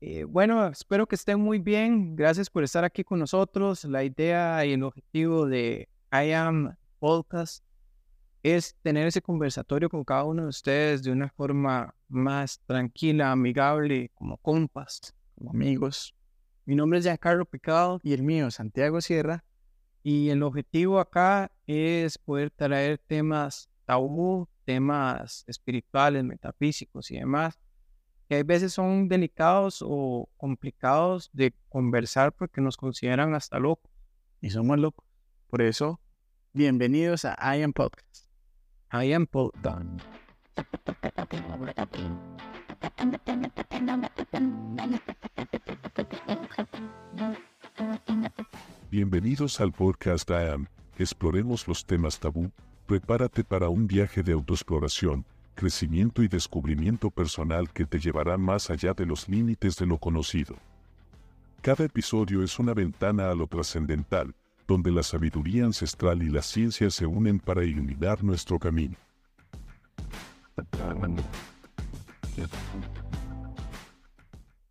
Eh, bueno, espero que estén muy bien. Gracias por estar aquí con nosotros. La idea y el objetivo de I Am Podcast es tener ese conversatorio con cada uno de ustedes de una forma más tranquila, amigable, como compas, como amigos. Mi nombre es Giancarlo Picado y el mío, Santiago Sierra. Y el objetivo acá es poder traer temas tabú, temas espirituales, metafísicos y demás, que a veces son delicados o complicados de conversar porque nos consideran hasta locos. Y somos locos. Por eso, bienvenidos a I Am Podcast. I Am Podcast. Bienvenidos al podcast I Am. Exploremos los temas tabú. Prepárate para un viaje de autoexploración, crecimiento y descubrimiento personal que te llevará más allá de los límites de lo conocido. Cada episodio es una ventana a lo trascendental, donde la sabiduría ancestral y la ciencia se unen para iluminar nuestro camino.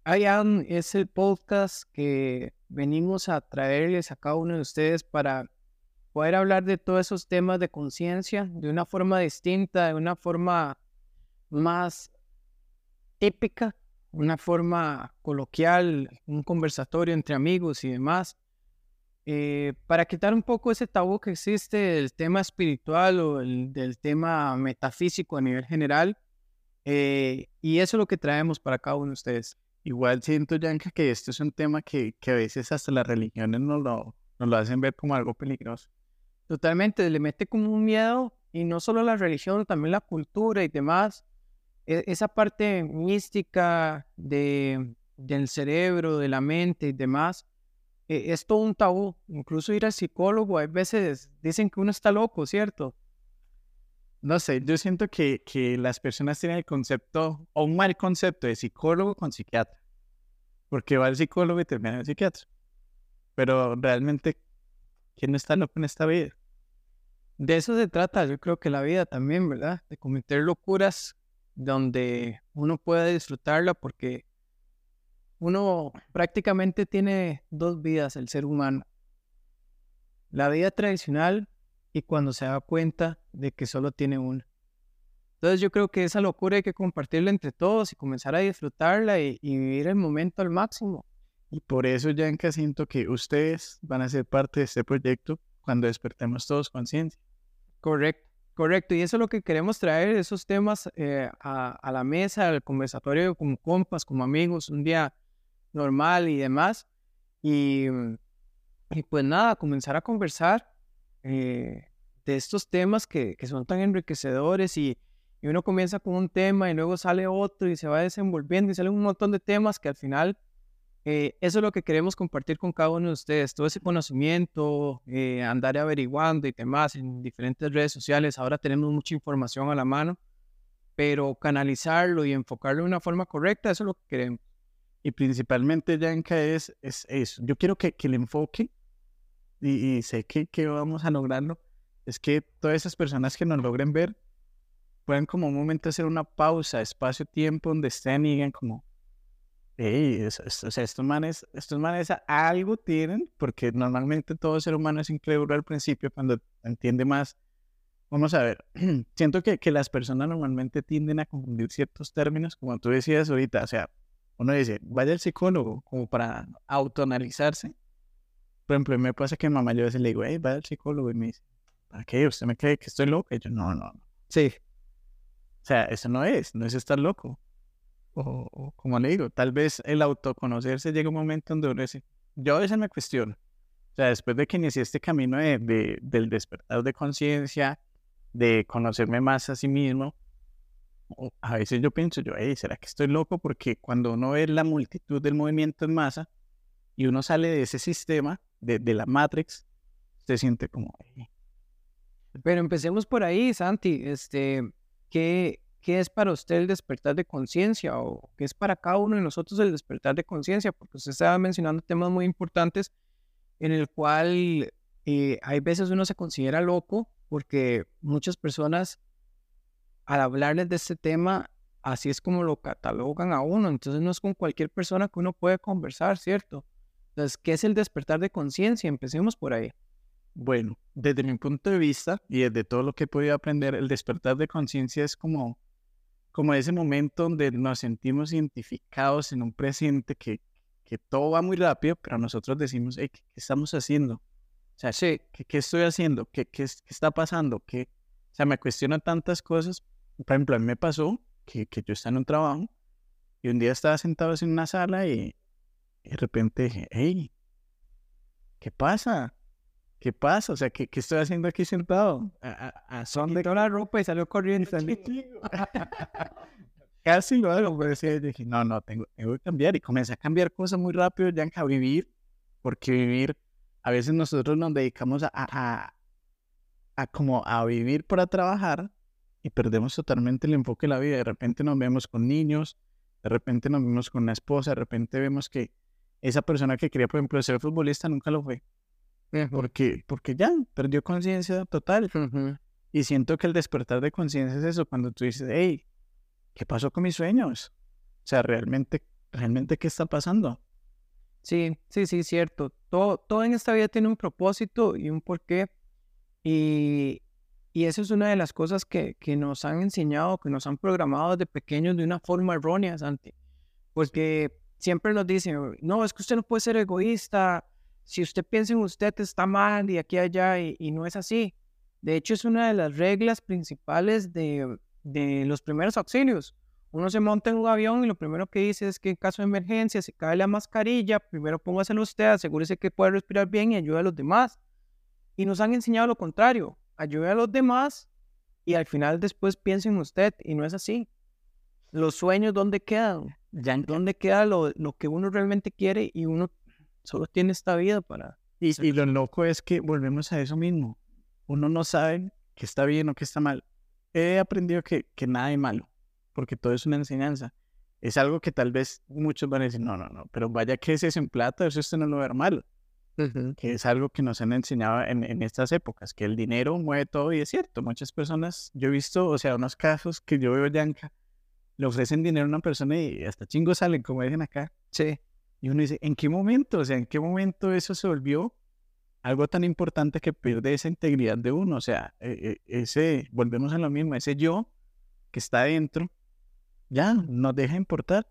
Am es el podcast que venimos a traerles a cada uno de ustedes para poder hablar de todos esos temas de conciencia de una forma distinta, de una forma más típica, una forma coloquial, un conversatorio entre amigos y demás, eh, para quitar un poco ese tabú que existe del tema espiritual o del tema metafísico a nivel general. Eh, y eso es lo que traemos para cada uno de ustedes. Igual siento, Yanka, que esto es un tema que, que a veces hasta las religiones nos lo, nos lo hacen ver como algo peligroso. Totalmente, le mete como un miedo, y no solo la religión, también la cultura y demás. E, esa parte mística de, del cerebro, de la mente y demás, e, es todo un tabú. Incluso ir al psicólogo, hay veces dicen que uno está loco, ¿cierto? No sé, yo siento que, que las personas tienen el concepto, o un mal concepto de psicólogo con psiquiatra. Porque va al psicólogo y termina en el psiquiatra. Pero realmente, ¿quién no está loco en esta vida? De eso se trata, yo creo que la vida también, ¿verdad? De cometer locuras donde uno pueda disfrutarla porque uno prácticamente tiene dos vidas, el ser humano. La vida tradicional y cuando se da cuenta de que solo tiene una. Entonces yo creo que esa locura hay que compartirla entre todos y comenzar a disfrutarla y, vivir el momento al máximo. Y por eso, Yanka, siento que ustedes van a ser parte de este proyecto cuando despertemos todos conciencia. Correcto, correcto. Y eso es lo que queremos traer, esos temas eh, a, la mesa, al conversatorio como compas, como amigos, un día normal y demás. Y, pues nada, comenzar a conversar eh, de estos temas que, que, son tan enriquecedores y, y, uno comienza con un tema y luego sale otro y se va desenvolviendo y salen un montón de temas que al final eh, eso es lo que queremos compartir con cada uno de ustedes, todo ese conocimiento, eh, andar averiguando y demás en diferentes redes sociales. Ahora tenemos mucha información a la mano, pero canalizarlo y enfocarlo de una forma correcta, eso es lo que queremos. Y principalmente, Yanka, es, es eso. Yo quiero que, que el enfoque y, sé que, que, vamos a lograrlo, es que todas esas personas que nos logren ver puedan como un momento hacer una pausa, espacio-tiempo donde estén y digan como, hey, o sea, estos manes, estos manes algo tienen, porque normalmente todo ser humano es increíble al principio cuando entiende más. Vamos a ver, siento que, que las personas normalmente tienden a confundir ciertos términos, como tú decías ahorita, o sea, uno dice, vaya al psicólogo como para autoanalizarse, por ejemplo, me pasa que mamá yo a veces le digo, hey, va al psicólogo y me dice, ¿para qué? ¿Usted me cree que estoy loco? Y yo, no, no, no. Sí. O sea, eso no es, no es estar loco. O, como le digo, tal vez el autoconocerse llega un momento donde uno dice, yo a veces me cuestiono. O sea, después de que inicié este camino de, del despertar de conciencia, de conocerme más a sí mismo, a veces yo pienso, yo, hey, ¿será que estoy loco? Porque cuando uno ve la multitud del movimiento en masa y uno sale de ese sistema, de, la Matrix, se siente como... Pero empecemos por ahí, Santi. Este, ¿qué, ¿Qué es para usted el despertar de conciencia o qué es para cada uno de nosotros el despertar de conciencia? Porque usted estaba mencionando temas muy importantes en el cual eh, hay veces uno se considera loco porque muchas personas al hablarles de este tema así es como lo catalogan a uno. Entonces no es con cualquier persona que uno puede conversar, ¿cierto? Entonces, ¿qué es el despertar de conciencia? Empecemos por ahí. Bueno, desde mi punto de vista y desde todo lo que he podido aprender, el despertar de conciencia es como, como ese momento donde nos sentimos identificados en un presente que, que todo va muy rápido, pero nosotros decimos, hey, ¿qué, estamos haciendo? O sea, Sí, ¿qué, qué estoy haciendo? ¿Qué, qué, qué está pasando? ¿Qué? O sea, me cuestionan tantas cosas. Por ejemplo, a mí me pasó que, que yo estaba en un trabajo y un día estaba sentado en una sala y, y de repente dije, hey, ¿qué pasa? ¿Qué pasa? O sea, ¿qué, qué estoy haciendo aquí sentado? ¿A, a, a son de la ropa y salió corriendo. Casi lo hago, pero sí, dije, no, no, tengo, tengo que cambiar. Y comencé a cambiar cosas muy rápido, ya a vivir, porque vivir, a veces nosotros nos dedicamos a, a, a como a vivir para trabajar y perdemos totalmente el enfoque de la vida. De repente nos vemos con niños, de repente nos vemos con una esposa, de repente vemos que esa persona que quería, por ejemplo, ser futbolista nunca lo fue, porque, porque ya perdió conciencia total. Ujú. Y siento que el despertar de conciencia es eso, cuando tú dices, hey, ¿qué pasó con mis sueños? O sea, realmente, realmente, ¿qué está pasando? Sí, sí, sí, cierto. Todo, todo en esta vida tiene un propósito y un porqué. Y, y eso es una de las cosas que, que nos han enseñado, que nos han programado desde pequeños de una forma errónea, Santi. Porque siempre nos dicen, no, es que usted no puede ser egoísta. Si usted piensa en usted, está mal y aquí y allá, y, y no es así. De hecho, es una de las reglas principales de, de los primeros auxilios. Uno se monta en un avión y lo primero que dice es que en caso de emergencia, si cae la mascarilla, primero póngaselo usted, asegúrese que puede respirar bien y ayude a los demás. Y nos han enseñado lo contrario, ayude a los demás y al final después piense en usted y no es así. Los sueños, ¿dónde quedan? ¿Dónde queda lo, lo que uno realmente quiere y uno solo tiene esta vida para... y, y lo loco es que volvemos a eso mismo. Uno no sabe qué está bien o qué está mal. He aprendido que, que nada es malo, porque todo es una enseñanza. Es algo que tal vez muchos van a decir, no, no, no, pero vaya que ese es en plata, eso usted no lo va a ver mal. que es algo que nos han enseñado en, en estas épocas, que el dinero mueve todo y es cierto, muchas personas, yo he visto, o sea, unos casos que yo veo Yanka, le ofrecen dinero a una persona y hasta chingos salen, como dicen acá, Sí, y uno dice, ¿en qué momento? O sea, ¿en qué momento eso se volvió algo tan importante que pierde esa integridad de uno? O sea, eh, eh, ese, volvemos a lo mismo, ese yo que está adentro, ya, nos deja importar.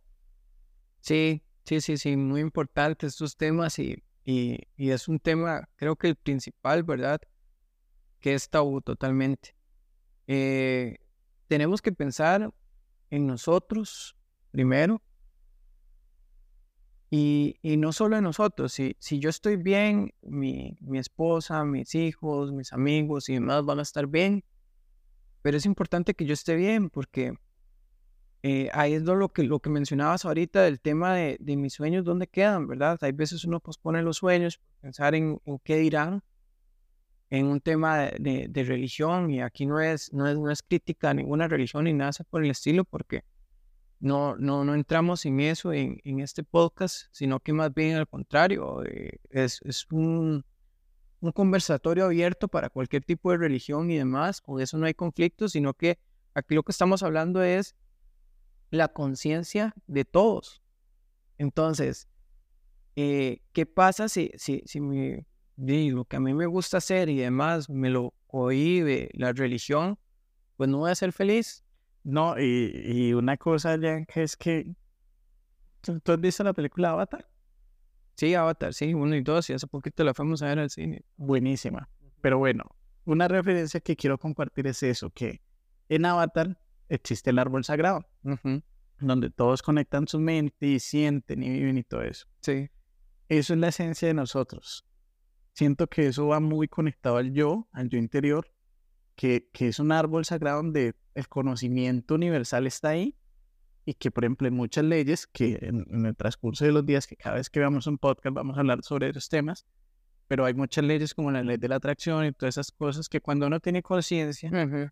sí, sí, sí, sí, muy importante estos temas y, y, y es un tema, creo que el principal, ¿verdad? Que es tabú totalmente. Eh, tenemos que pensar en nosotros primero y, no solo en nosotros. Si, yo estoy bien, mi, esposa, mis hijos, mis amigos y demás van a estar bien. Pero es importante que yo esté bien porque eh, ahí es lo que, lo que mencionabas ahorita del tema de, mis sueños, ¿dónde quedan? ¿Verdad? Hay veces uno pospone los sueños, pensar en, en qué dirán en un tema de, de- religión y aquí no es, no es, no es crítica a ninguna religión ni nada por el estilo porque no, no, no entramos en eso en, este podcast, sino que más bien al contrario, eh, es, un, conversatorio abierto para cualquier tipo de religión y demás, con eso no hay conflicto, sino que aquí lo que estamos hablando es la conciencia de todos. Entonces, eh, ¿qué pasa si, si, si di, lo que a mí me gusta hacer y demás me lo cohíbe la religión? Pues no voy a ser feliz. No, y, y una cosa, Yanka, es que, ¿tú, has visto la película Avatar? Sí, Avatar, sí, uno y dos, y hace poquito la fuimos a ver al cine. buenísima. Pero bueno, una referencia que quiero compartir es eso, que en Avatar existe el árbol sagrado, donde todos conectan su mente y sienten y viven y todo eso. Sí, Eso es la esencia de nosotros. Siento que eso va muy conectado al yo, al yo interior, que, que es un árbol sagrado donde el conocimiento universal está ahí y que, por ejemplo, en muchas leyes, que en, en el transcurso de los días, que cada vez que veamos un podcast vamos a hablar sobre esos temas, pero hay muchas leyes como la ley de la atracción y todas esas cosas que cuando uno tiene conciencia, ujú,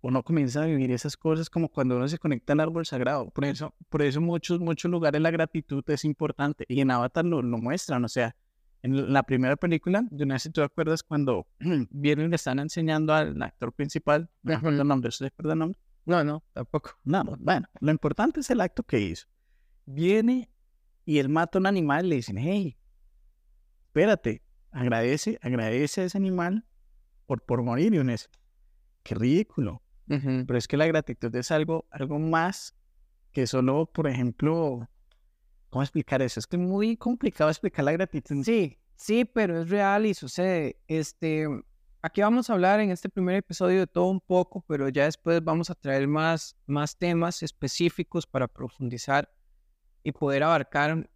uno comienza a vivir esas cosas como cuando uno se conecta al árbol sagrado. Por eso, por eso muchos, muchos lugares la gratitud es importante. Y en Avatar lo, lo muestran. O sea, en la primera película, yo no sé si tú te acuerdas cuando vienen y le están enseñando al actor principal, no me acuerdo el nombre, ¿usted se acuerda el nombre? No, no, tampoco. No, bueno, lo importante es el acto que hizo. Viene y él mata a un animal y le dicen, hey, espérate, agradece, agradece a ese animal por, por morir, y uno es, qué ridículo. Pero es que la gratitud es algo, algo más que solo, por ejemplo, ¿cómo explicar eso? Es que es muy complicado explicar la gratitud. Sí, sí, pero es real y sucede. Este, aquí vamos a hablar en este primer episodio de todo un poco, pero ya después vamos a traer más, más temas específicos para profundizar y poder abarcar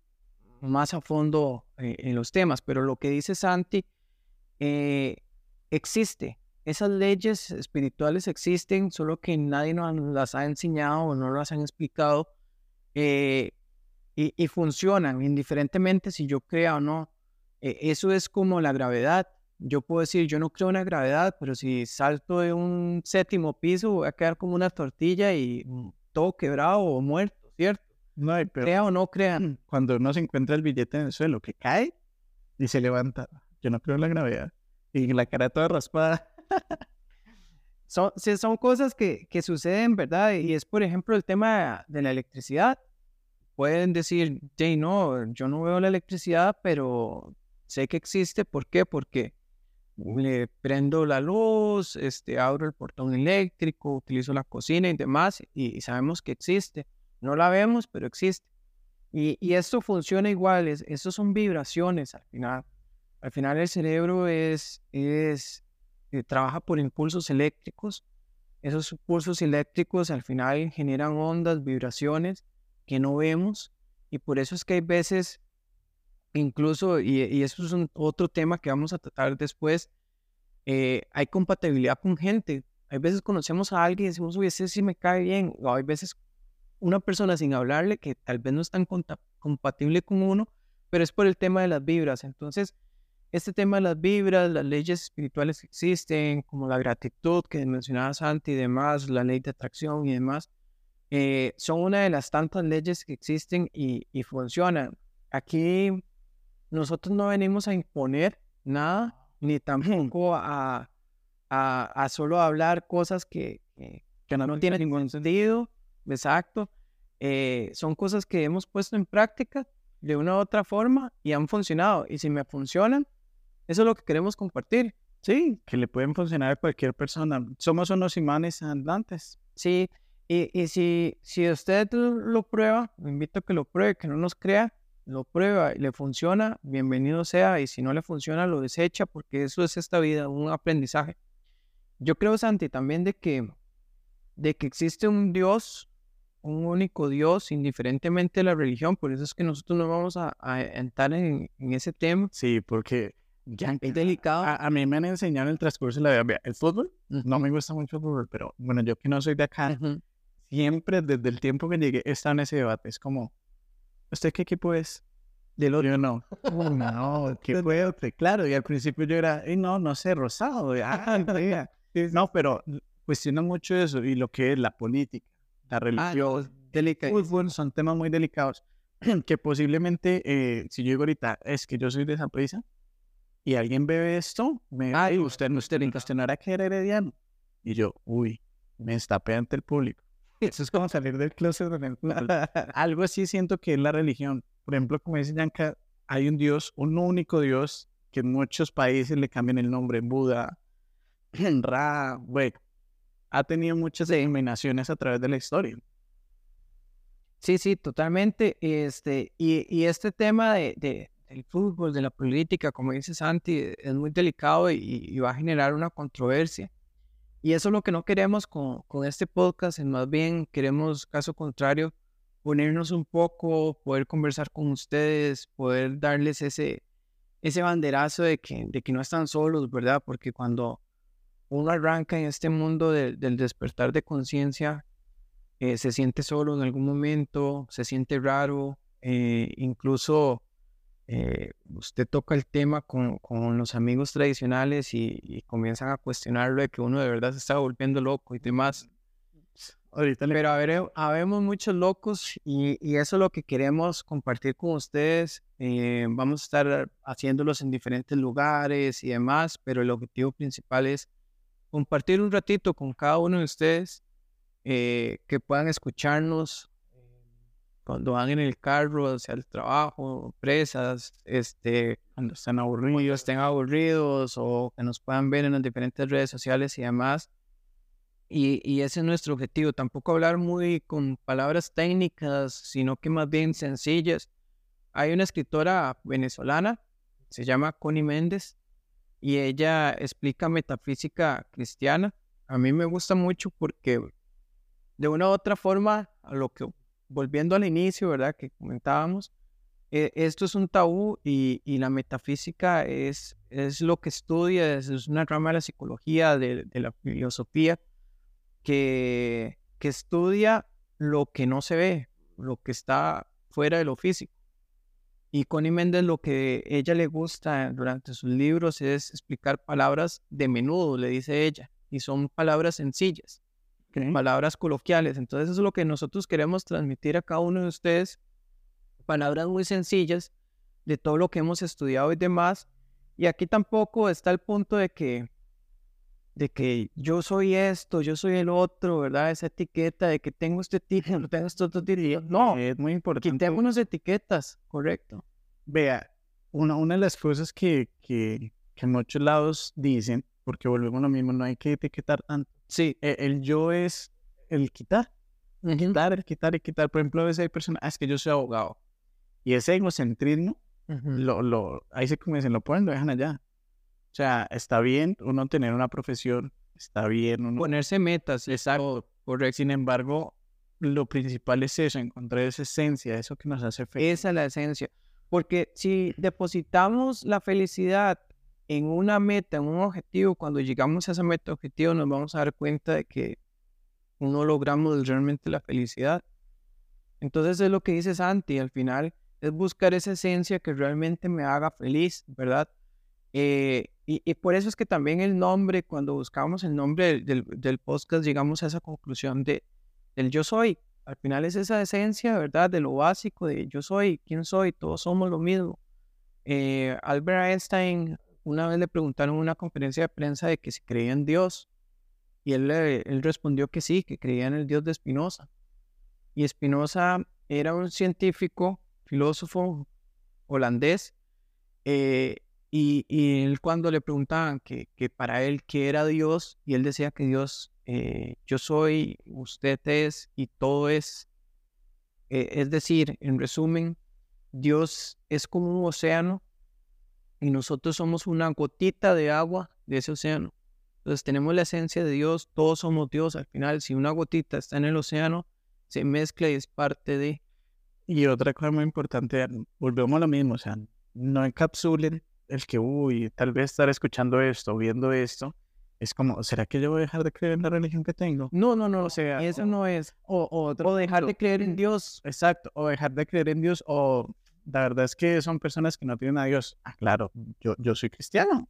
más a fondo eh, en los temas. Pero lo que dice Santi, eh, existe. Esas leyes espirituales existen, solo que nadie nos las ha enseñado o no las han explicado. Eh, y, y, funcionan, indiferentemente si yo crea o no. eso es como la gravedad yo puedo decir, yo no creo en la gravedad, pero si salto de un séptimo piso voy a quedar como una tortilla y mm, todo quebrado o muerto, ¿cierto? No, pero crea o no crean. Cuando uno se encuentra el billete en el suelo, que cae y se levanta, yo no creo en la gravedad. Y la cara toda raspada. son, son cosas que, que suceden, ¿verdad? Y es, por ejemplo, el tema de la electricidad. Pueden decir, Jay, no, yo no veo la electricidad, pero sé que existe. ¿Por qué? Porque le prendo la luz, este, abro el portón eléctrico, utilizo la cocina y demás, y, sabemos que existe. No la vemos, pero existe. Y, y esto funciona igual, es, son vibraciones al final. Al final el cerebro es, es eh, trabaja por impulsos eléctricos. Esos impulsos eléctricos al final generan ondas, vibraciones que no vemos, y por eso es que hay veces incluso, y, eso es otro tema que vamos a tratar después, eh, hay compatibilidad con gente. Hay veces conocemos a alguien y decimos, oye, ese sí me cae bien. O hay veces una persona sin hablarle que tal vez no es tan compatible con uno, pero es por el tema de las vibras. Entonces, este tema de las vibras, las leyes espirituales que existen, como la gratitud que mencionabas antes y demás, la ley de atracción y demás, eh, son una de las tantas leyes que existen y, y funcionan. Aquí nosotros no venimos a imponer nada, ni tampoco a, a, a solo hablar cosas que, que, no, tienen ningún sentido. Exacto. Eh, son cosas que hemos puesto en práctica de una u otra forma y han funcionado. Y si me funcionan, eso es lo que queremos compartir. Sí, que le pueden funcionar a cualquier persona. Somos unos imanes andantes. Sí, y, y si, si usted lo prueba, lo invito a que lo pruebe, que no nos crea, lo prueba y le funciona, bienvenido sea, y si no le funciona, lo desecha, porque eso es esta vida, un aprendizaje. Yo creo, Santi, también de que, de que existe un Dios, un único Dios, indiferentemente de la religión, por eso es que nosotros no vamos a, entrar en, ese tema. Sí, porque ya es delicado. A, mí me han enseñado en el transcurso de la vida, el fútbol, no me gusta mucho el fútbol, pero bueno, yo que no soy de acá, siempre desde el tiempo que llegué he estado en ese debate, es como, ¿Usted qué equipo es? Del otro. Yo no. no, ¿qué otro? Claro, y al principio yo era, no, no sé, rosado. Ah, no, pero cuestiono mucho eso y lo que es la política, la ah, religión, fútbol, son temas muy delicados que posiblemente, eh, si yo digo ahorita, es que yo soy de esa prisa y alguien ve esto, me Ay, usted, usted en cuestionar a que era herediano. Y yo, uy, me estapé ante el público. Eso es como salir del closet. Algo así siento que es la religión. Por ejemplo, como dice Yanka, hay un Dios, un único Dios, que en muchos países le cambian el nombre, Buda, Ra, bueno, ha tenido muchas denominaciones a través de la historia. Sí, sí, totalmente. Este, y, y este tema de, de, del fútbol, de la política, como dice Santi, es muy delicado y va a generar una controversia. Y eso es lo que no queremos con, con este podcast, más bien queremos, caso contrario, ponernos un poco, poder conversar con ustedes, poder darles ese, ese banderazo de que, de que no están solos, ¿verdad? Porque cuando uno arranca en este mundo del despertar de conciencia, eh, se siente solo en algún momento, se siente raro, eh, incluso eh, usted toca el tema con, con los amigos tradicionales y, comienzan a cuestionarlo de que uno de verdad se está volviendo loco y demás. Ahorita Pero a ver, habemos muchos locos y, y, eso es lo que queremos compartir con ustedes. Eh, vamos a estar haciéndolos en diferentes lugares y demás, pero el objetivo principal es compartir un ratito con cada uno de ustedes eh, que puedan escucharnos cuando van en el carro hacia el trabajo, presas, este, Cuando están aburridos. estén aburridos o que nos puedan ver en las diferentes redes sociales y demás. Y, y ese es nuestro objetivo, tampoco hablar muy con palabras técnicas, sino que más bien sencillas. Hay una escritora venezolana, se llama Connie Méndez, y ella explica metafísica cristiana. A mí me gusta mucho porque de una u otra forma, a lo que, volviendo al inicio, ¿verdad? Que comentábamos, eh, esto es un tabú y, la metafísica es, es lo que estudia, es, una rama de la psicología, de, de la filosofía, que, que estudia lo que no se ve, lo que está fuera de lo físico. Y Connie Méndez lo que ella le gusta durante sus libros es explicar palabras de menudo, le dice ella, y son palabras sencillas, Palabras coloquiales. Entonces eso es lo que nosotros queremos transmitir a cada uno de ustedes, palabras muy sencillas de todo lo que hemos estudiado y demás. Y aquí tampoco está el punto de que de que yo soy esto, yo soy el otro, ¿verdad? Esa etiqueta de que tengo este título, tengo este otro título. No, Es muy importante. quitémonos etiquetas, correcto. Vea, una, una de las cosas que, que, que en muchos lados dicen, porque volvemos a lo mismo, no hay que etiquetar tanto. Sí. e- El, yo es el quitar, quitar, el quitar y quitar. Por ejemplo, a veces hay personas, "Ah, es que yo soy abogado. Y ese egocentrismo, Ujú. lo, lo, ahí se comienzan, lo ponen, lo dejan allá. O sea, está bien uno tener una profesión, está bien uno... Ponerse metas, Exacto. correcto. Sin embargo, lo principal es eso, encontrar esa esencia, eso que nos hace feliz. Esa es la esencia. Porque si depositamos la felicidad en una meta, en un objetivo, cuando llegamos a esa meta objetivo nos vamos a dar cuenta de que no logramos realmente la felicidad. Entonces es lo que dice Santi, al final es buscar esa esencia que realmente me haga feliz, ¿verdad? Eh, y, y por eso es que también el nombre, cuando buscamos el nombre del, del- podcast, llegamos a esa conclusión de, del yo soy. Al final es esa esencia, ¿verdad? De lo básico, de yo soy, quién soy, todos somos lo mismo. Eh, Albert Einstein, una vez le preguntaron en una conferencia de prensa de que si creía en Dios. Y él, él respondió que sí, que creía en el Dios de Spinoza. Y Spinoza era un científico, filósofo holandés. eh, y, y él cuando le preguntaban que, que para él qué era Dios, y él decía que Dios, eh, yo soy, usted es y todo es. Eh, es decir, en resumen, Dios es como un océano y nosotros somos una gotita de agua de ese océano. Entonces tenemos la esencia de Dios, todos somos Dios. Al final, si una gotita está en el océano, se mezcla y es parte de... Y otra cosa muy importante, volvemos a lo mismo, o sea, no encapsulen el que, uy, tal vez estar escuchando esto, viendo esto, es como, ¿será que yo voy a dejar de creer en la religión que tengo? No, no, no, O sea, eso o- no es. O, o otro O dejar de creer en Dios. Exacto, o dejar de creer en Dios, o la verdad es que son personas que no tienen a Dios. Ah, claro, yo, yo soy cristiano.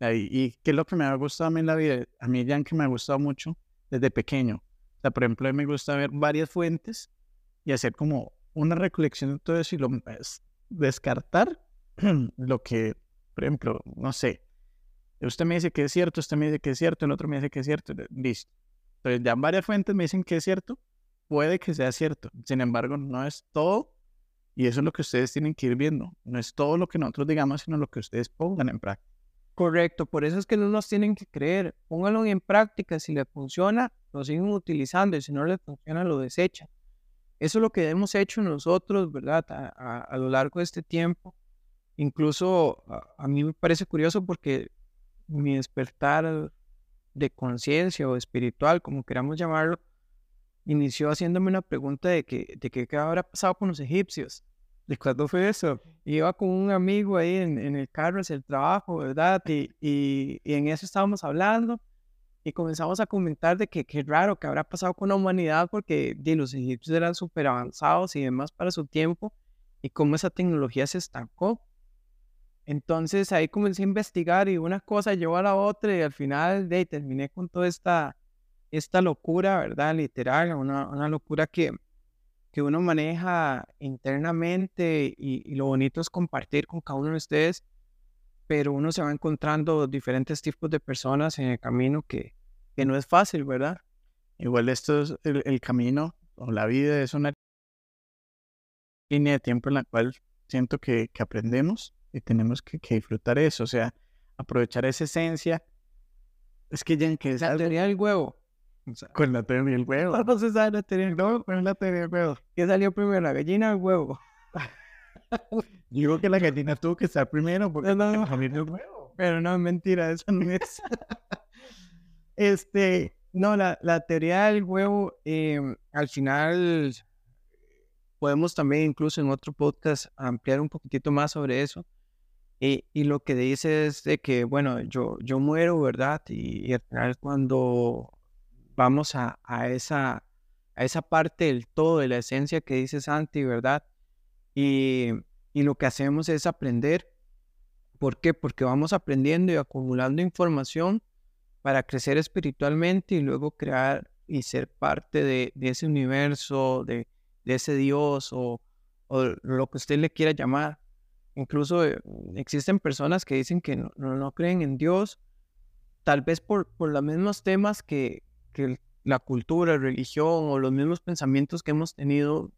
Ahí- Y, qué es lo que me ha gustado a mí en la vida, a mí ya que me ha gustado mucho desde pequeño. O sea, por ejemplo, a mí me gusta ver varias fuentes y hacer como una recolección de todo eso y lo, es- descartar lo que, por ejemplo, no sé, usted me dice que es cierto, usted me dice que es cierto, el otro me dice que es cierto, listo. Entonces ya varias fuentes me dicen que es cierto, puede que sea cierto. Sin embargo, no es todo y eso es lo que ustedes tienen que ir viendo. No es todo lo que nosotros digamos, sino lo que ustedes pongan en práctica. Correcto, por eso es que no nos tienen que creer. Pónganlo en práctica. Si les funciona, lo siguen utilizando y si no les funciona, lo desechan. Eso es lo que hemos hecho nosotros, ¿verdad? A, lo largo de este tiempo. Incluso a, a mí me parece curioso porque mi despertar de conciencia o espiritual, como queramos llamarlo, inició haciéndome una pregunta de que, de que qué habrá pasado con los egipcios. ¿De cuándo fue eso? Iba con un amigo ahí en, en el carro hacia el trabajo, ¿verdad? Y, y, y en eso estábamos hablando y comenzamos a comentar de que qué raro que habrá pasado con la humanidad porque di, los egipcios eran súper avanzados y demás para su tiempo y cómo esa tecnología se estancó. Entonces ahí comencé a investigar y una cosa llevó a la otra y al final de terminé con toda esta, esta locura, ¿verdad? Literal, una, una locura que, que uno maneja internamente y, y lo bonito es compartir con cada uno de ustedes, pero uno se va encontrando diferentes tipos de personas en el camino que, que no es fácil, ¿verdad? Igual esto es el, el camino o la vida es una línea de tiempo en la cual siento que, que aprendemos y tenemos que, que disfrutar eso, o sea, aprovechar esa esencia. Es que ya que es La teoría del huevo. O sea, con la teoría del huevo. ¿Cómo se sabe la teoría del huevo? Con la teoría del huevo. ¿Qué salió primero, la gallina o el huevo? Digo que la gallina tuvo que estar primero porque No, no. comer el huevo. Pero no, mentira, eso no es. este, no, la, la teoría del huevo, eh, al final podemos también incluso en otro podcast ampliar un poquitito más sobre eso. Y, y lo que dice es de que, bueno, yo, yo muero, ¿verdad? Y, y al final cuando vamos a, a, esa, a esa parte del todo, de la esencia que dice Santi, ¿verdad? Y, y lo que hacemos es aprender. ¿Por qué? Porque vamos aprendiendo y acumulando información para crecer espiritualmente y luego crear y ser parte de, de ese universo, de, de ese Dios o, o lo que usted le quiera llamar. Incluso eh, existen personas que dicen que no, no, no creen en Dios, tal vez por, por los mismos temas que, que la cultura, religión o los mismos pensamientos que hemos tenido,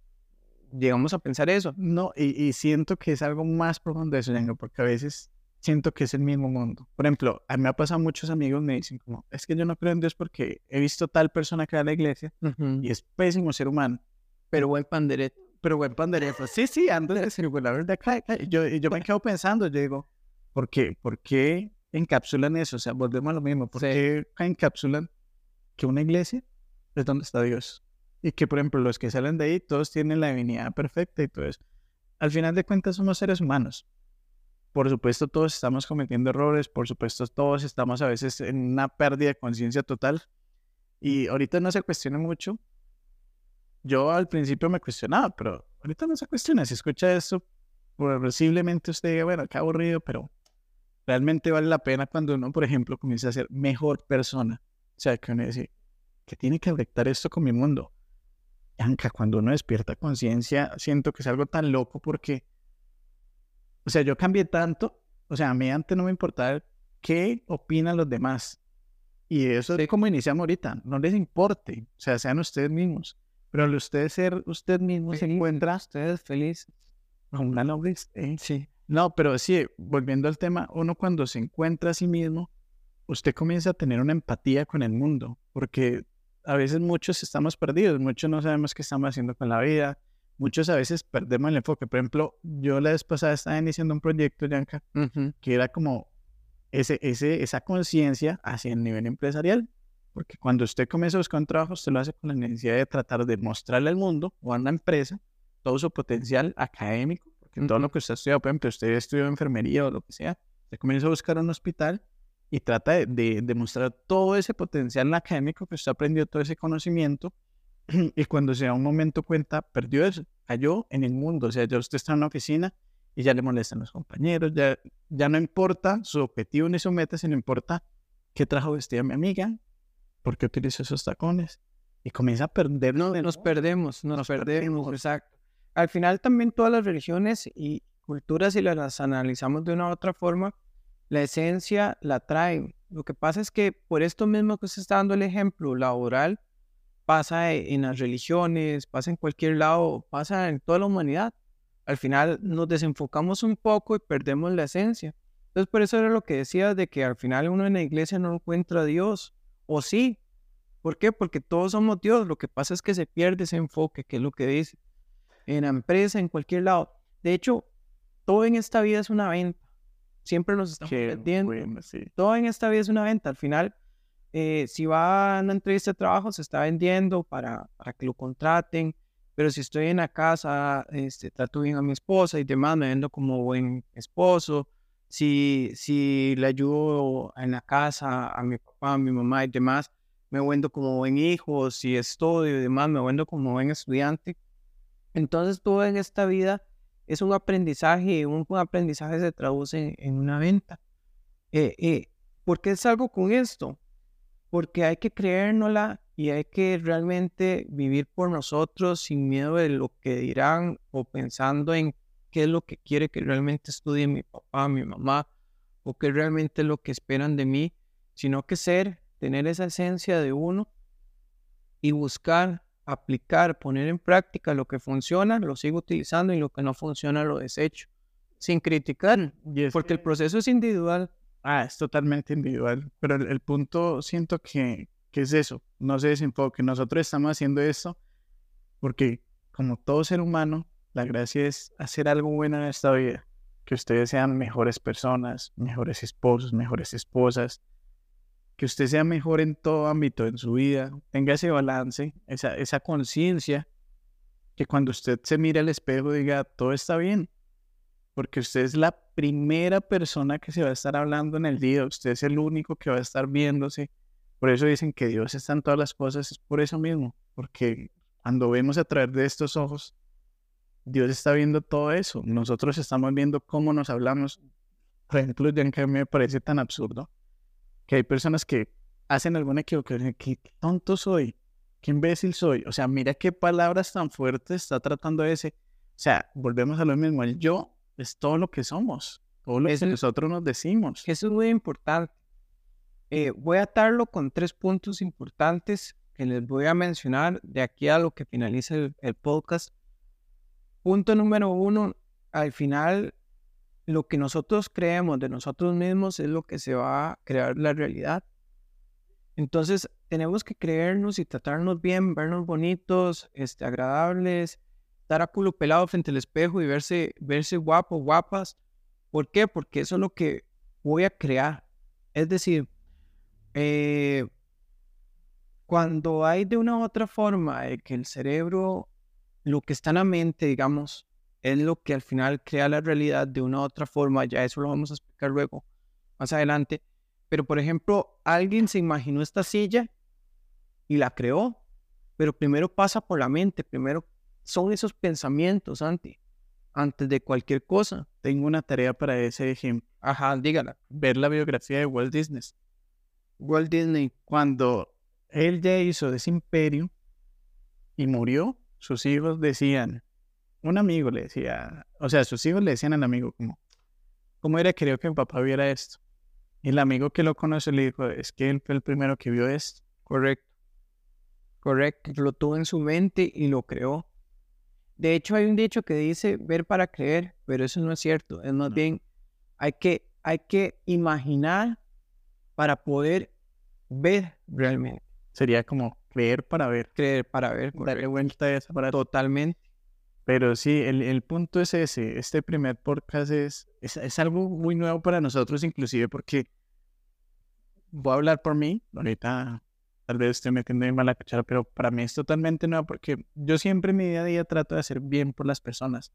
llegamos a pensar eso. No, y, y siento que es algo más profundo de eso, Django, porque a veces siento que es el mismo mundo. Por ejemplo, a mí me ha pasado muchos amigos me dicen como, es que yo no creo en Dios porque he visto tal persona que va a la iglesia y es pésimo ser humano. Pero buen panderete. Pero buen pandereta. Sí, sí, ando de la verdad, ca- ca- yo, y yo me quedo pensando, yo digo, ¿por qué? ¿Por qué encapsulan eso? O sea, volvemos a lo mismo. ¿Por Sí. qué encapsulan que una iglesia es donde está Dios? Y que, por ejemplo, los que salen de ahí, todos tienen la divinidad perfecta y todo eso. Al final de cuentas, somos seres humanos. Por supuesto, todos estamos cometiendo errores. Por supuesto, todos estamos a veces en una pérdida de conciencia total. Y ahorita no se cuestiona mucho. Yo al principio me cuestionaba, pero ahorita no se cuestiona. Si escucha esto, posiblemente usted diga, bueno, qué aburrido, pero realmente vale la pena cuando uno, por ejemplo, comienza a ser mejor persona. O sea, que uno dice, ¿qué tiene que afectar esto con mi mundo? Anca, cuando uno despierta conciencia, siento que es algo tan loco porque, o sea, yo cambié tanto, o sea, a mí antes no me importaba qué opinan los demás. Y eso Sí. es como iniciamos ahorita, no les importe, o sea, sean ustedes mismos. Pero al usted ser usted mismo se Feliz. encuentra Ustedes con una noble eh, Sí. no, pero sí, volviendo al tema, uno cuando se encuentra a sí mismo, usted comienza a tener una empatía con el mundo, porque a veces muchos estamos perdidos, muchos no sabemos qué estamos haciendo con la vida, muchos a veces perdemos el enfoque. Por ejemplo, yo la vez pasada estaba iniciando un proyecto, Yanka, Ujú. que era como ese, ese, esa conciencia hacia el nivel empresarial. Porque cuando usted comienza a buscar un trabajo, usted lo hace con la necesidad de tratar de mostrarle al mundo o a una empresa todo su potencial académico. Porque todo Ujú. lo que usted ha estudiado, por ejemplo, usted estudió enfermería o lo que sea, usted comienza a buscar un hospital y trata de, de, de mostrar todo ese potencial académico que usted aprendió, todo ese conocimiento. Y cuando se da un momento cuenta, perdió eso, cayó en el mundo. O sea, ya usted está en una oficina y ya le molestan los compañeros, ya, ya no importa su objetivo ni su meta, sino importa qué trajo vestida mi amiga, por qué utilizó esos tacones. Y comienza a perder. No, nos perdemos, nos, perdemos, exacto. Al final también todas las religiones y culturas, si las analizamos de una u otra forma, la esencia la traen. Lo que pasa es que por esto mismo que usted está dando el ejemplo laboral, pasa e- en las religiones, pasa en cualquier lado, pasa en toda la humanidad. Al final nos desenfocamos un poco y perdemos la esencia. Entonces por eso era lo que decía de que al final uno en la iglesia no encuentra a Dios, o sí. ¿Por qué? Porque todos somos Dios. Lo que pasa es que se pierde ese enfoque, que es lo que dice. En la empresa, en cualquier lado. De hecho, todo en esta vida es una venta. Siempre nos estamos vendiendo. bueno, sí. Todo en esta vida es una venta. Al final, eh, si va a una entrevista de trabajo, se está vendiendo para, para que lo contraten. Pero si estoy en la casa, este, trato bien a mi esposa y demás, me vendo como buen esposo. Si, si le ayudo en la casa a mi papá, a mi mamá y demás, me vendo como buen hijo. Si estudio y demás, me vendo como buen estudiante. Entonces, todo en esta vida es un aprendizaje y un, un aprendizaje se traduce en, una venta. Eh, eh, ¿Por qué salgo con esto? Porque hay que creérnosla y hay que realmente vivir por nosotros sin miedo de lo que dirán o pensando en qué es lo que quiere que realmente estudie mi papá, mi mamá, o qué realmente lo que esperan de mí, sino que ser, tener esa esencia de uno y buscar, aplicar, poner en práctica lo que funciona, lo sigo utilizando y lo que no funciona lo desecho, sin criticar, es porque el proceso es individual. Ah, es totalmente individual. Pero el, el punto siento que, que es eso. No se desenfoque. Nosotros estamos haciendo esto porque, como todo ser humano, la gracia es hacer algo bueno en esta vida. Que ustedes sean mejores personas, mejores esposos, mejores esposas. Que usted sea mejor en todo ámbito en su vida. Tenga ese balance, esa, esa conciencia. Que cuando usted se mire al espejo diga, todo está bien porque usted es la primera persona que se va a estar hablando en el día, usted es el único que va a estar viéndose. Por eso dicen que Dios está en todas las cosas, es por eso mismo, porque cuando vemos a través de estos ojos, Dios está viendo todo eso. Nosotros estamos viendo cómo nos hablamos. Por ejemplo, que me parece tan absurdo que hay personas que hacen alguna equivocación, qué tonto soy, qué imbécil soy. O sea, mira qué palabras tan fuertes está tratando ese. O sea, volvemos a lo mismo, el yo es todo lo que somos, todo lo que nosotros nos decimos. eso es muy importante. Eh, voy a atarlo con tres puntos importantes que les voy a mencionar de aquí a lo que finalice el, el podcast. Punto número uno, al final, lo que nosotros creemos de nosotros mismos es lo que se va a crear la realidad. Entonces, tenemos que creernos y tratarnos bien, vernos bonitos, este, agradables, estar a culo pelado frente al espejo y verse, verse guapo, guapas. ¿Por qué? Porque eso es lo que voy a crear. Es decir, eh, cuando hay de una u otra forma de que el cerebro, lo que está en la mente, digamos, es lo que al final crea la realidad de una u otra forma, ya eso lo vamos a explicar luego, más adelante. Pero, por ejemplo, alguien se imaginó esta silla y la creó, pero primero pasa por la mente, primero son esos pensamientos, Santi, antes de cualquier cosa. Tengo una tarea para ese ejemplo, Ajá, dígala. ver la biografía de Walt Disney. Walt Disney. Cuando él ya hizo ese imperio y murió, sus hijos decían, un amigo le decía, o sea, sus hijos le decían al amigo como, ¿cómo era querido que mi papá viera esto? Y el amigo que lo conoce le dijo, es que él fue el primero que vio esto. Correcto. Correcto. Lo tuvo en su mente y lo creó. De hecho, hay un dicho que dice ver para creer, pero eso no es cierto. Es más No. bien, hay que, hay que imaginar para poder ver realmente. Sería como creer para ver. Creer para ver. Darle vuelta a esa para Totalmente. Pero sí, el, el punto es ese. Este primer podcast es, es, es algo muy nuevo para nosotros, inclusive porque voy a hablar por mí. Ahorita tal vez estoy metiendo mal la cuchara, pero para mí es totalmente nuevo porque yo siempre en mi día a día trato de hacer bien por las personas.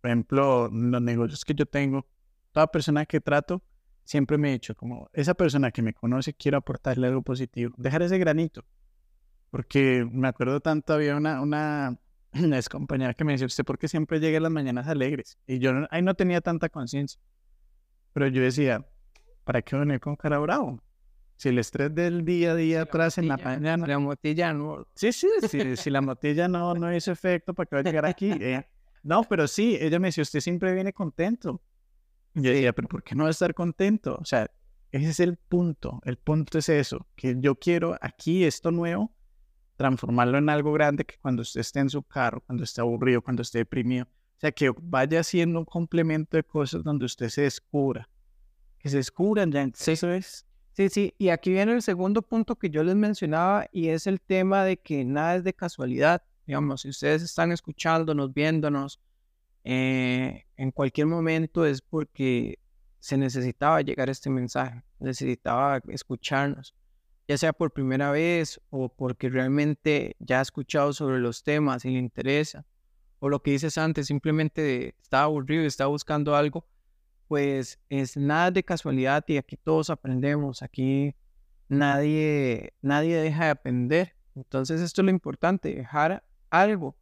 Por ejemplo, los negocios que yo tengo, toda persona que trato, siempre me he dicho como, esa persona que me conoce, quiero aportarle algo positivo. Dejar ese granito. Porque me acuerdo tanto, había una, una, ex compañera que me decía, ¿usted por qué siempre llega las mañanas alegres? Y yo no- ahí no tenía tanta conciencia. Pero yo decía, ¿para qué venir con cara bravo? Si el estrés del día a día atrás en la mañana... La motilla no. Sí, sí, sí, si la motilla no, no hizo efecto, ¿para qué va a llegar aquí? Eh, no, pero sí, ella me decía, usted siempre viene contento. Y yo decía, pero ¿por qué no estar contento? O sea, ese es el punto. El punto es eso, que yo quiero aquí esto nuevo, transformarlo en algo grande que cuando usted esté en su carro, cuando esté aburrido, cuando esté deprimido, o sea, que vaya siendo un complemento de cosas donde usted se descubra. Que se descubran ya. Eso es. Sí, sí, y aquí viene el segundo punto que yo les mencionaba y es el tema de que nada es de casualidad. Digamos, si ustedes están escuchándonos, viéndonos, eh, en cualquier momento es porque se necesitaba llegar este mensaje, necesitaba escucharnos, ya sea por primera vez o porque realmente ya ha escuchado sobre los temas y le interesa, o lo que dices antes, simplemente estaba aburrido estaba buscando algo pues es nada de casualidad y aquí todos aprendemos, aquí nadie, nadie deja de aprender. Entonces esto es lo importante, dejar algo.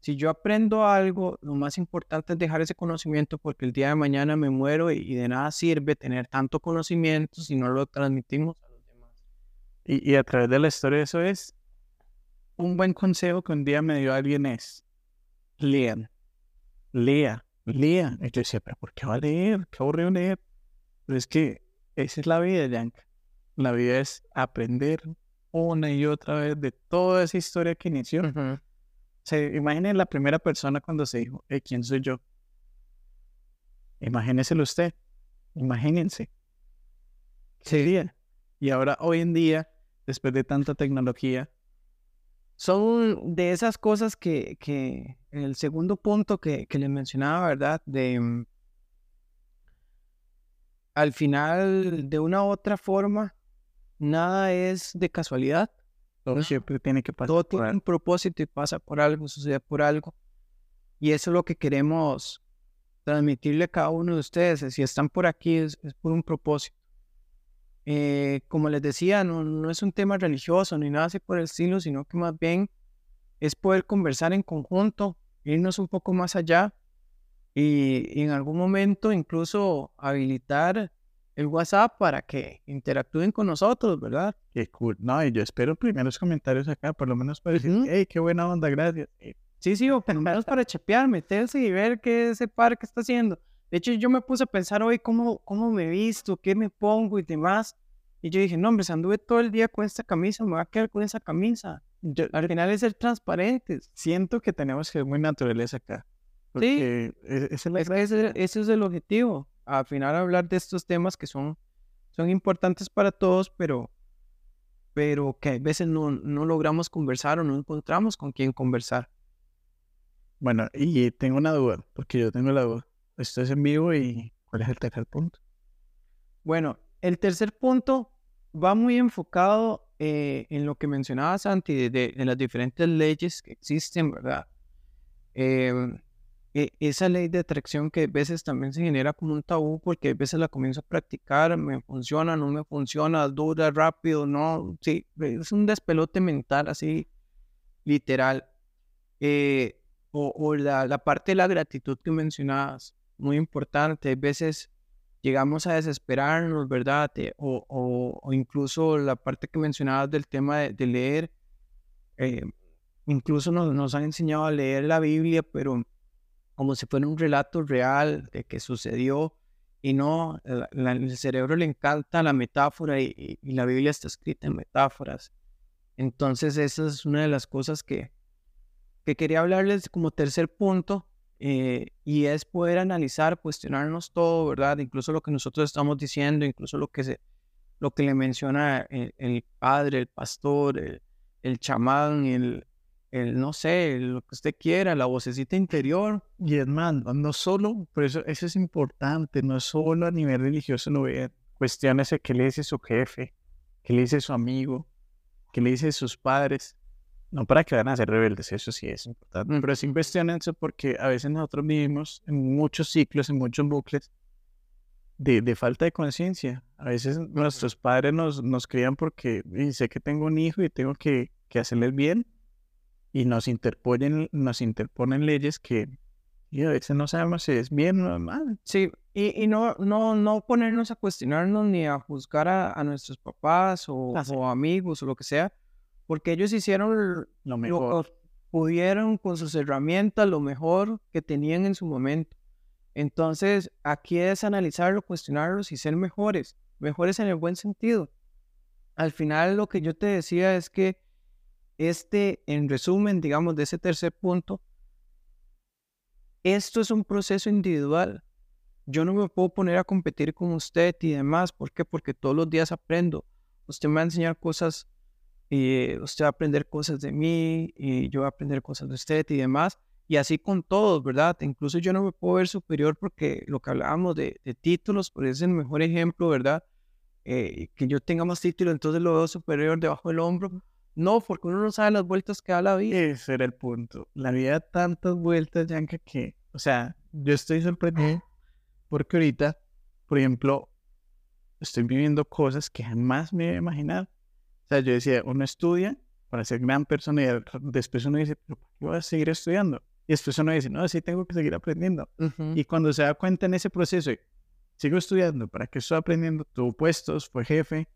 Si yo aprendo algo, lo más importante es dejar ese conocimiento porque el día de mañana me muero y, de nada sirve tener tanto conocimiento si no lo transmitimos. Y, y a través de la historia eso es un buen consejo que un día me dio alguien es lean, lea, lea. Y yo decía, pero ¿por qué va a leer? Qué aburrido leer. Pero es que esa es la vida, Yanka. La vida es aprender, una y otra vez de toda esa historia que inició. Se imaginen la primera persona cuando se dijo, "Eh, ¿quién soy yo? Imagínenselo usted, imagínense. ¿Qué sería? Y ahora, hoy en día, después de tanta tecnología, Son de esas cosas que, que el segundo punto que, que le mencionaba, ¿verdad? De mm, al final, de una u otra forma, nada es de casualidad. todo siempre tiene que pasar. Todo por tiene algo. un propósito y pasa por algo, sucede por algo. Y eso es lo que queremos transmitirle a cada uno de ustedes. Si están por aquí es, es por un propósito. Eh, como les decía, no, no es un tema religioso ni nada así por el estilo, sino que más bien es poder conversar en conjunto, irnos un poco más allá y, en algún momento incluso habilitar el WhatsApp para que interactúen con nosotros, ¿verdad? Qué cool. No, y yo espero primeros comentarios acá, por lo menos para decir, Ujú. hey, qué buena onda, gracias. Sí, sí, o por lo menos para chepear, meterse y ver qué ese par que está haciendo. De hecho, yo me puse a pensar hoy cómo, cómo me visto, qué me pongo y demás. Y yo dije, no, hombre, si anduve todo el día con esta camisa, me voy a quedar con esa camisa. Yo Al final es ser transparentes. siento que tenemos que ser muy naturales acá. Porque e- esa es ese, ese es el objetivo. Al final hablar de estos temas que son, son importantes para todos, pero, pero que a veces no, no logramos conversar o no encontramos con quién conversar. Bueno, y tengo una duda, porque yo tengo la duda. Esto es en vivo y ¿cuál es el tercer punto? Bueno, el tercer punto va muy enfocado eh, en lo que mencionaba Santi, de, de- de las diferentes leyes que existen, ¿verdad? Em, e- esa ley de atracción que a veces también se genera como un tabú porque a veces la comienzo a practicar, me funciona, no me funciona, dura rápido, no, sí, es un despelote mental así, literal. Eh, o o la, la parte de la gratitud que mencionabas, muy importante, a veces llegamos a desesperarnos, ¿verdad? O, o- o incluso la parte que mencionabas del tema de, de leer, eh, incluso nos, nos han enseñado a leer la Biblia, pero como si fuera un relato real de que sucedió y no, la- la- el cerebro le encanta la metáfora y, y- y la Biblia está escrita en metáforas. Entonces esa es una de las cosas que, que quería hablarles como tercer punto eh, y es poder analizar, cuestionarnos todo, ¿verdad? Incluso lo que nosotros estamos diciendo, incluso lo que, se, lo que le menciona el, el padre, el pastor, el, el chamán, el, el, no sé, lo que usted quiera, la vocecita interior. Y hermano, no solo, por eso eso es importante, no solo a nivel religioso lo vean. Cuestiónese qué le dice su jefe, qué le dice su amigo, qué le dice sus padres. No para que van a ser rebeldes, eso sí es importante. Mm. Pero sí cuestionense porque a veces nosotros vivimos en muchos ciclos, en muchos bucles de, de falta de conciencia. A veces nuestros padres nos, nos crían porque "Y sé que tengo un hijo y tengo que, que hacerles bien y nos interponen, nos interponen leyes que y a veces no sabemos si es bien o mal. Sí, y, y no, no, no ponernos a cuestionarnos ni a juzgar a, a nuestros papás o, Ah, sí. o amigos o lo que sea, porque ellos hicieron Lo lo mejor. que pudieron con sus herramientas, lo mejor que tenían en su momento. Entonces, aquí es analizarlo, cuestionarlos y ser mejores, mejores en el buen sentido. Al final, lo que yo te decía es que este, en resumen, digamos, de ese tercer punto, esto es un proceso individual. Yo no me puedo poner a competir con usted y demás. ¿Por qué? Porque todos los días aprendo. Usted me va a enseñar cosas y usted va a aprender cosas de mí y yo voy a aprender cosas de usted y demás. Y así con todos, ¿verdad? Incluso yo no me puedo ver superior porque lo que hablábamos de, de títulos, pues es el mejor ejemplo, ¿verdad? Eh, que yo tenga más títulos, entonces lo veo superior debajo del hombro. No, porque uno no sabe las vueltas que da la vida. Ese era el punto. La vida da tantas vueltas, Yanka, que, o sea, yo estoy sorprendido porque ahorita, por ejemplo, estoy viviendo cosas que jamás me iba a imaginar. O sea, yo decía, uno estudia para ser gran persona y después uno dice, pero ¿por qué voy a seguir estudiando? Y después uno dice, no, sí tengo que seguir aprendiendo. Ujú. Y cuando se da cuenta en ese proceso, sigo estudiando, ¿para qué estoy aprendiendo? Tuvo puestos, fue jefe,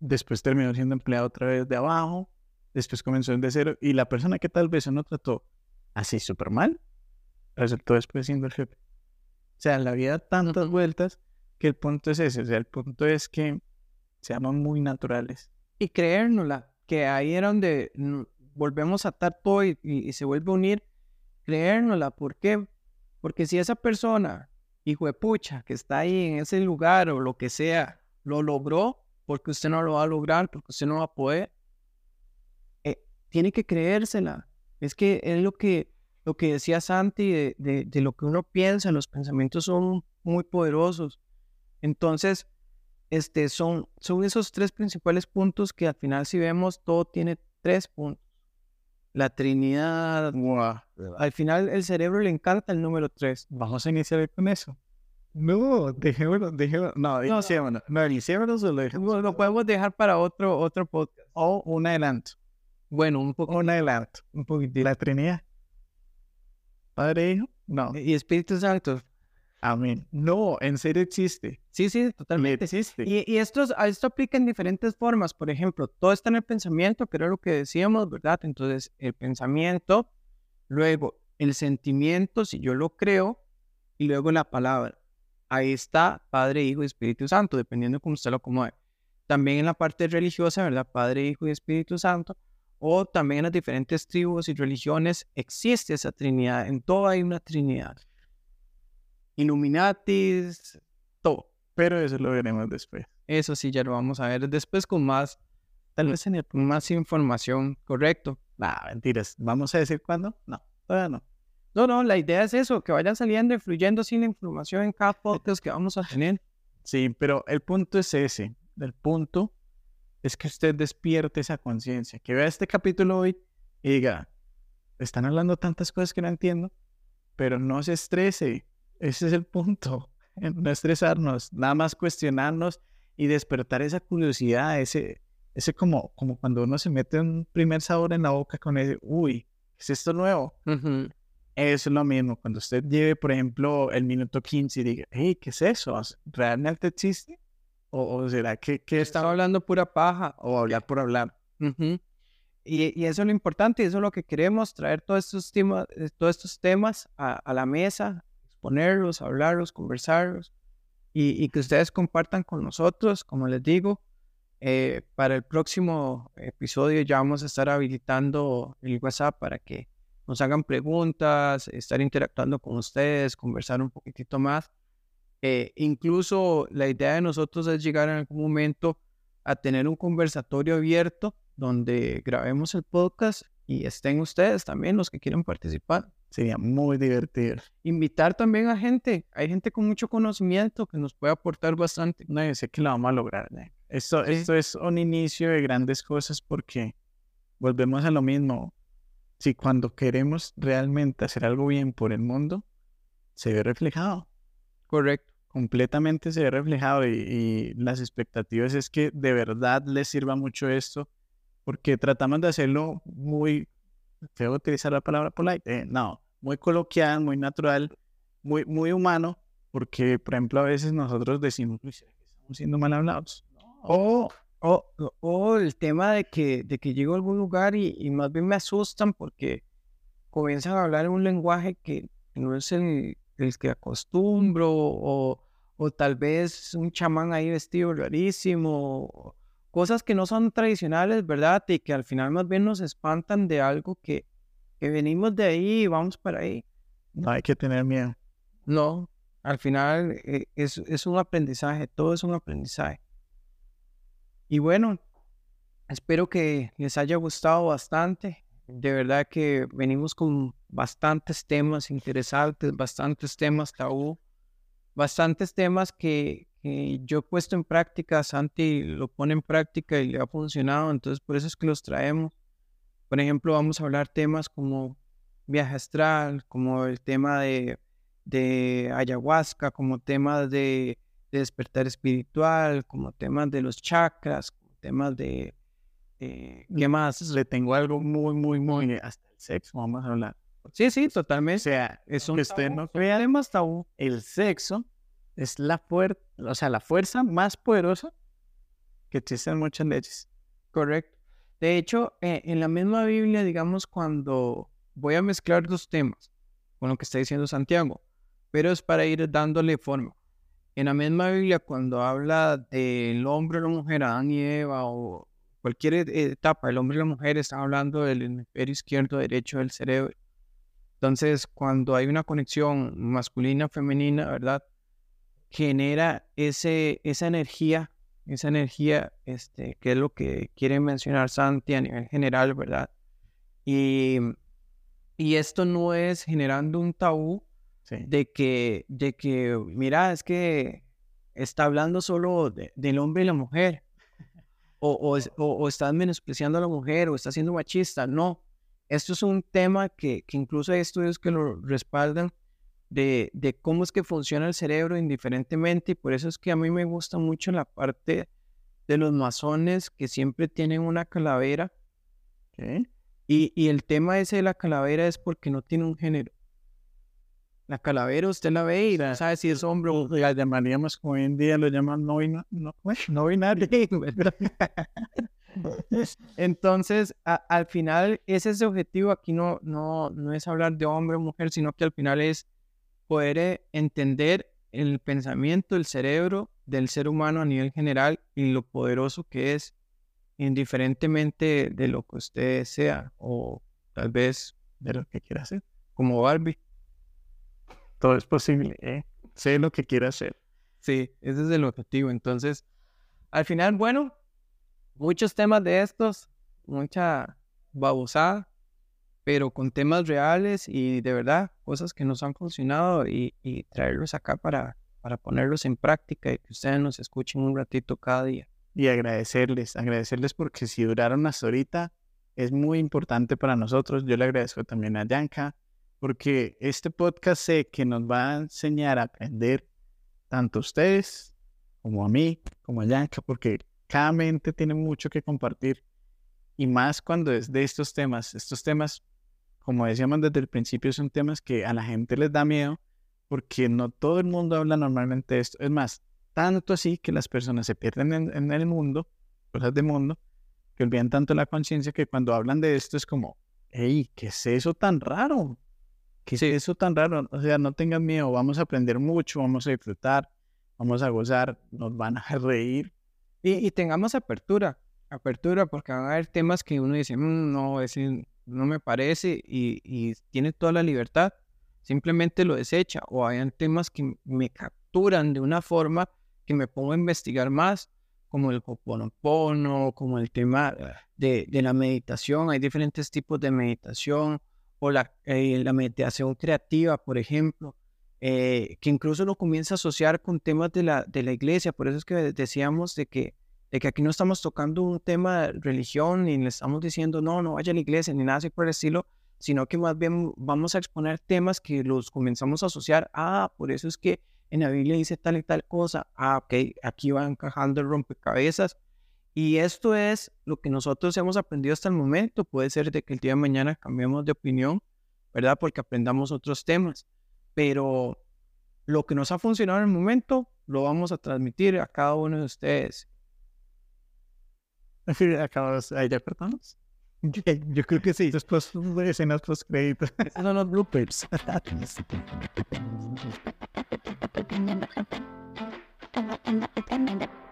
después terminó siendo empleado otra vez de abajo, después comenzó de cero, y la persona que tal vez uno trató así súper mal, resultó después siendo el jefe. O sea, la vida da tantas vueltas que el punto es ese, o sea, el punto es que seamos muy naturales. Y creérnosla. que ahí era donde volvemos a atar todo y, se vuelve a unir, creérnosla. ¿Por qué? Porque si esa persona, hijo de pucha, que está ahí en ese lugar o lo que sea, lo logró, porque usted no lo va a lograr, porque usted no va a poder, eh, tiene que creérsela. Es que es lo que, lo que decía Santi de- de lo que uno piensa, los pensamientos son muy poderosos. Entonces, este, son, son esos tres principales puntos que al final si vemos, todo tiene tres puntos. La Trinidad, Guau. al final el cerebro le encanta el número tres. Vamos a iniciar con eso. No, dejémoslo, dejémoslo. No, no. iniciémoslo. No, iniciémoslo o lo dejamos. Lo, lo podemos dejar para otro, otro podcast. O un adelanto. Bueno, un poco. Un adelanto. Un poquitito. La Trinidad. Padre, Hijo. No. Y Espíritu Santo. Amén. No, en serio existe. Sí, sí, Me totalmente. existe. Y, y esto, esto aplica en diferentes formas. Por ejemplo, todo está en el pensamiento, que era lo que decíamos, ¿verdad? Entonces, el pensamiento, luego el sentimiento, si yo lo creo, y luego la palabra. Ahí está Padre, Hijo y Espíritu Santo, dependiendo de cómo usted lo acomode. También en la parte religiosa, ¿verdad? Padre, Hijo y Espíritu Santo. O también en las diferentes tribus y religiones existe esa Trinidad. En todo hay una Trinidad. Illuminatis, todo. Pero eso lo veremos después. Eso sí, ya lo vamos a ver después con más, tal vez en el- más información, correcto. Nah, mentiras. ¿Vamos a decir cuándo? No, todavía no. No, no, la idea es eso, que vayan saliendo y fluyendo sin la información en cada podcast que vamos a tener. Sí, pero el punto es ese. El punto es que usted despierte esa conciencia, que vea este capítulo hoy y diga, están hablando tantas cosas que no entiendo, pero no se estrese. Ese es el punto. No estresarnos, nada más cuestionarnos y despertar esa curiosidad, ese, ese como, como cuando uno se mete un primer sabor en la boca con ese, uy, ¿qué es esto nuevo? Eso es lo mismo. Cuando usted lleve, por ejemplo, el minuto 15 y diga, hey, ¿qué es eso? ¿Realmente existe? ¿O, o será que, que está Estaba hablando pura paja. o hablar por hablar? Y, y eso es lo importante, y eso es lo que queremos, traer todos estos temas, eh, todos estos temas a, a la mesa, exponerlos, hablarlos, conversarlos, y, y que ustedes compartan con nosotros, como les digo. eh, para el próximo episodio ya vamos a estar habilitando el WhatsApp para que nos hagan preguntas, estar interactuando con ustedes, conversar un poquitito más. Eh, incluso la idea de nosotros es llegar en algún momento a tener un conversatorio abierto donde grabemos el podcast y estén ustedes también los que quieran participar. Sería muy divertido. Invitar también a gente, hay gente con mucho conocimiento que nos puede aportar bastante. No, yo sé que lo vamos a lograr. ¿eh? Esto, Sí. esto es un inicio de grandes cosas porque volvemos a lo mismo. Si cuando queremos realmente hacer algo bien por el mundo, se ve reflejado. Correcto. completamente se ve reflejado y, y las expectativas es que de verdad les sirva mucho esto, porque tratamos de hacerlo muy, tengo que utilizar la palabra polite, eh, no, muy coloquial, muy natural, muy, muy humano, porque por ejemplo a veces nosotros decimos, "Uy, ¿será que estamos siendo mal hablados? O, o, o- el tema de que, de que llego a algún lugar y, y más bien me asustan porque comienzan a hablar un lenguaje que no es el, el que acostumbro o, o tal vez un chamán ahí vestido rarísimo, cosas que no son tradicionales, ¿verdad? Y que al final más bien nos espantan de algo que, que venimos de ahí y vamos para ahí. No hay que tener miedo. No, al final eh, es, es un aprendizaje, todo es un aprendizaje. Y bueno, espero que les haya gustado bastante. De verdad que venimos con bastantes temas interesantes, bastantes temas tabú, bastantes temas que, que yo he puesto en práctica, Santi lo pone en práctica y le ha funcionado, entonces por eso es que los traemos. Por ejemplo, vamos a hablar temas como viaje astral, como el tema de, de ayahuasca, como temas de, de despertar espiritual, como temas de los chakras, como temas de... eh, ¿Qué más? Le tengo algo muy, muy, muy, hasta el sexo vamos a hablar. Sí, sí, O totalmente. sea, Es que un usted tabú, no son crea, temas tabú. el sexo es la fuerza, o sea, la fuerza más poderosa que existe en muchas leyes. Correcto. De hecho, eh, en la misma Biblia, digamos, cuando voy a mezclar dos temas con lo que está diciendo Santiago, pero es para ir dándole forma. En la misma Biblia, cuando habla del hombre o la mujer, Adán y Eva, o cualquier e- etapa, el hombre y la mujer, están hablando del hemisferio izquierdo, derecho del cerebro. Entonces, cuando hay una conexión masculina-femenina, ¿verdad? Genera ese, esa energía, esa energía, este, que es lo que quiere mencionar Santi a nivel general, ¿verdad? Y, y esto no es generando un tabú Sí. de que, de que, mira, es que está hablando solo de- del hombre y la mujer. O, o, o, o estás menospreciando a la mujer o estás siendo machista. No, esto es un tema que, que incluso hay estudios que lo respaldan de, de cómo es que funciona el cerebro indiferentemente y por eso es que a mí me gusta mucho la parte de los masones que siempre tienen una calavera y, y el tema ese de la calavera es porque no tiene un género. La calavera usted la ve y no sabe si es hombre o La llamaríamos como hoy en día lo llaman no, bina- no, no binario. Entonces, a- al final, ese es ese objetivo. Aquí no, no, no es hablar de hombre o mujer, sino que al final es poder eh, entender el pensamiento, el cerebro del ser humano a nivel general y lo poderoso que es, indiferentemente de lo que usted sea, o tal vez de lo que quiera hacer. como Barbie. Todo es posible, ¿eh? Sé lo que quiera hacer. Sí, ese es el objetivo. Entonces, al final, bueno, muchos temas de estos, mucha babosada, pero con temas reales y de verdad, cosas que nos han funcionado y, y traerlos acá para, para ponerlos en práctica y que ustedes nos escuchen un ratito cada día. Y agradecerles, agradecerles porque si duraron hasta ahorita, es muy importante para nosotros. Yo le agradezco también a Yanka, porque este podcast sé que nos va a enseñar a aprender tanto a ustedes como a mí, como a Yanka, porque cada mente tiene mucho que compartir. Y más cuando es de estos temas. Estos temas, como decíamos desde el principio, son temas que a la gente les da miedo, porque no todo el mundo habla normalmente de esto. Es más, tanto así que las personas se pierden en, en el mundo, cosas de mundo, que olvidan tanto la conciencia que cuando hablan de esto es como, hey, ¿qué es eso tan raro? ¿Qué es eso tan raro? O sea, no tengan miedo, vamos a aprender mucho, vamos a disfrutar, vamos a gozar, nos van a reír. Y, y tengamos apertura, apertura, porque van a haber temas que uno dice, "Mm, no, ese no me parece y, y tiene toda la libertad, simplemente lo desecha. O hayan temas que me capturan de una forma que me pongo a investigar más, como el Ho'oponopono, como el tema de, de la meditación. Hay diferentes tipos de meditación, o la, eh, la meditación creativa, por ejemplo, eh, que incluso lo comienza a asociar con temas de la, de la iglesia. Por eso es que decíamos de que, de que aquí no estamos tocando un tema de religión, ni le estamos diciendo, no, no vaya a la iglesia, ni nada así por el estilo, sino que más bien vamos a exponer temas que los comenzamos a asociar. Ah, por eso es que en la Biblia dice tal y tal cosa. Ah, ok, aquí va encajando el rompecabezas. Y esto es lo que nosotros hemos aprendido hasta el momento. Puede ser de que el día de mañana cambiemos de opinión, ¿verdad? Porque aprendamos otros temas. Pero lo que nos ha funcionado en el momento, lo vamos a transmitir a cada uno de ustedes. Acabamos, ahí ya cortamos. Yo, yo creo que sí. Después de escenas post créditos. Son los bloopers.